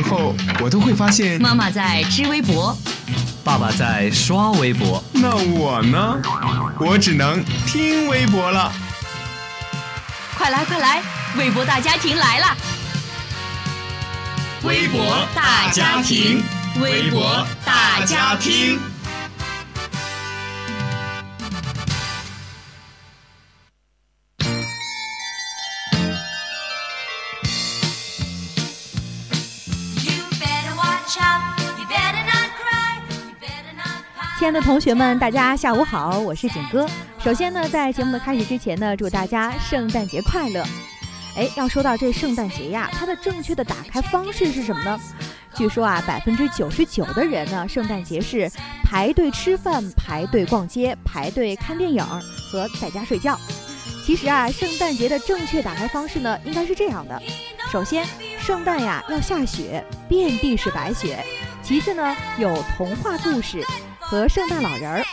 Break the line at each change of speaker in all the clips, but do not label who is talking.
前后，我都会发现
妈妈在织微博，
爸爸在刷微博，
那我呢？我只能听微博了。
快来快来，微博大家庭来了！
微博大家庭，微博大家庭。
亲爱的同学们，大家下午好，我是景哥。首先呢，在节目的开始之前呢，祝大家圣诞节快乐。哎，要说到这圣诞节呀，它的正确的打开方式是什么呢？据说啊，百分之九十九的人呢，圣诞节是排队吃饭、排队逛街、排队看电影和在家睡觉。其实啊，圣诞节的正确打开方式呢，应该是这样的：首先，圣诞呀要下雪，遍地是白雪；其次呢，有童话故事。和圣诞老人儿，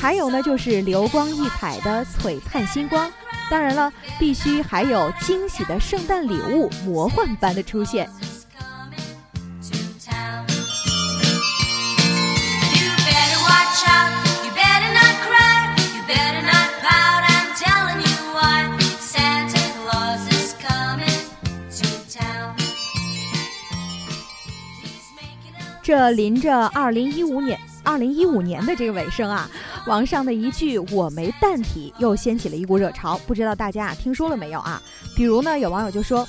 还有呢，就是流光溢彩的璀璨星光。当然了，必须还有惊喜的圣诞礼物，魔幻般的出现。这临着二零一五年。二零一五年的这个尾声啊，网上的一句“我没蛋体”又掀起了一股热潮，不知道大家啊听说了没有啊？比如呢，有网友就说：“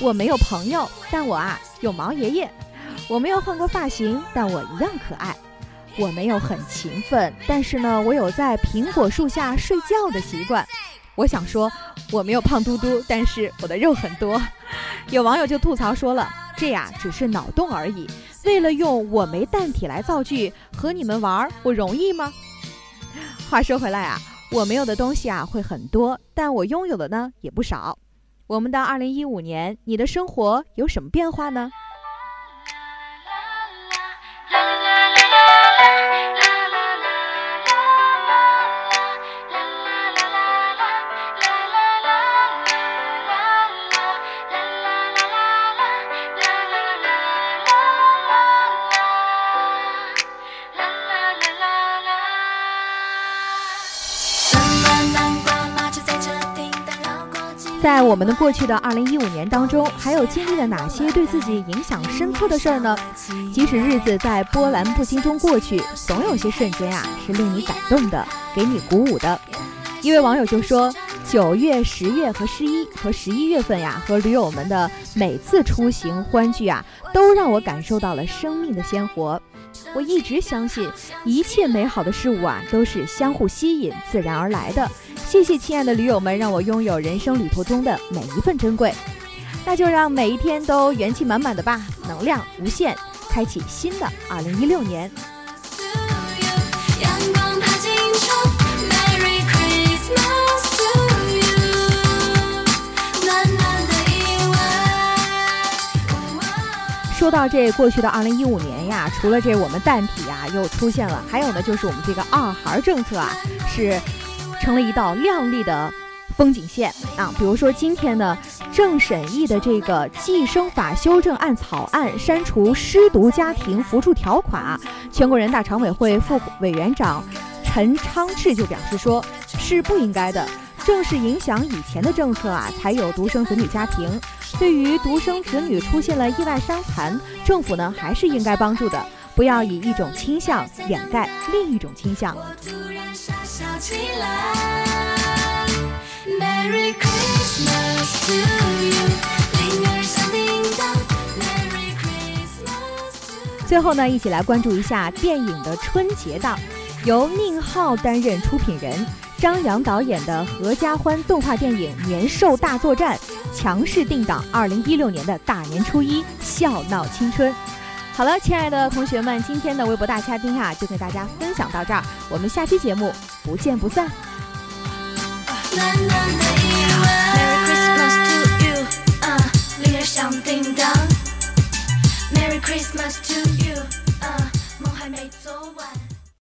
我没有朋友，但我啊有毛爷爷；我没有换过发型，但我一样可爱；我没有很勤奋，但是呢，我有在苹果树下睡觉的习惯。”我想说，我没有胖嘟嘟，但是我的肉很多。有网友就吐槽说了：“这呀只是脑洞而已。”为了用我没蛋体来造句和你们玩儿，我容易吗？话说回来啊，我没有的东西啊会很多，但我拥有的呢也不少。我们到二零一五年，你的生活有什么变化呢？在我们的过去的二零一五年当中，还有经历了哪些对自己影响深刻的事儿呢？即使日子在波澜不惊中过去，总有些瞬间啊是令你感动的，给你鼓舞的。一位网友就说：“九月、十月和十一和十一月份呀，和驴友们的每次出行欢聚啊，都让我感受到了生命的鲜活。我一直相信，一切美好的事物啊，都是相互吸引、自然而来的。”谢谢亲爱的驴友们，让我拥有人生旅途中的每一份珍贵。那就让每一天都元气满满的吧，能量无限，开启新的二零一六年。说到这过去的二零一五年呀，除了这我们蛋体啊又出现了，还有呢就是我们这个二孩政策啊是。成了一道亮丽的风景线啊！比如说今天呢，正审议的这个计生法修正案草案删除失独家庭扶助条款，全国人大常委会副委员长陈昌志就表示说，是不应该的。正是影响以前的政策啊，才有独生子女家庭。对于独生子女出现了意外伤残，政府呢还是应该帮助的，不要以一种倾向掩盖另一种倾向。最后呢，一起来关注一下电影的春节档，由宁浩担任出品人，张扬导演的合家欢动画电影《年兽大作战》强势定档二零一六年的大年初一，笑闹青春。好了，亲爱的同学们，今天的微博大家丁啊，就跟大家分享到这儿，我们下期节目不见不散。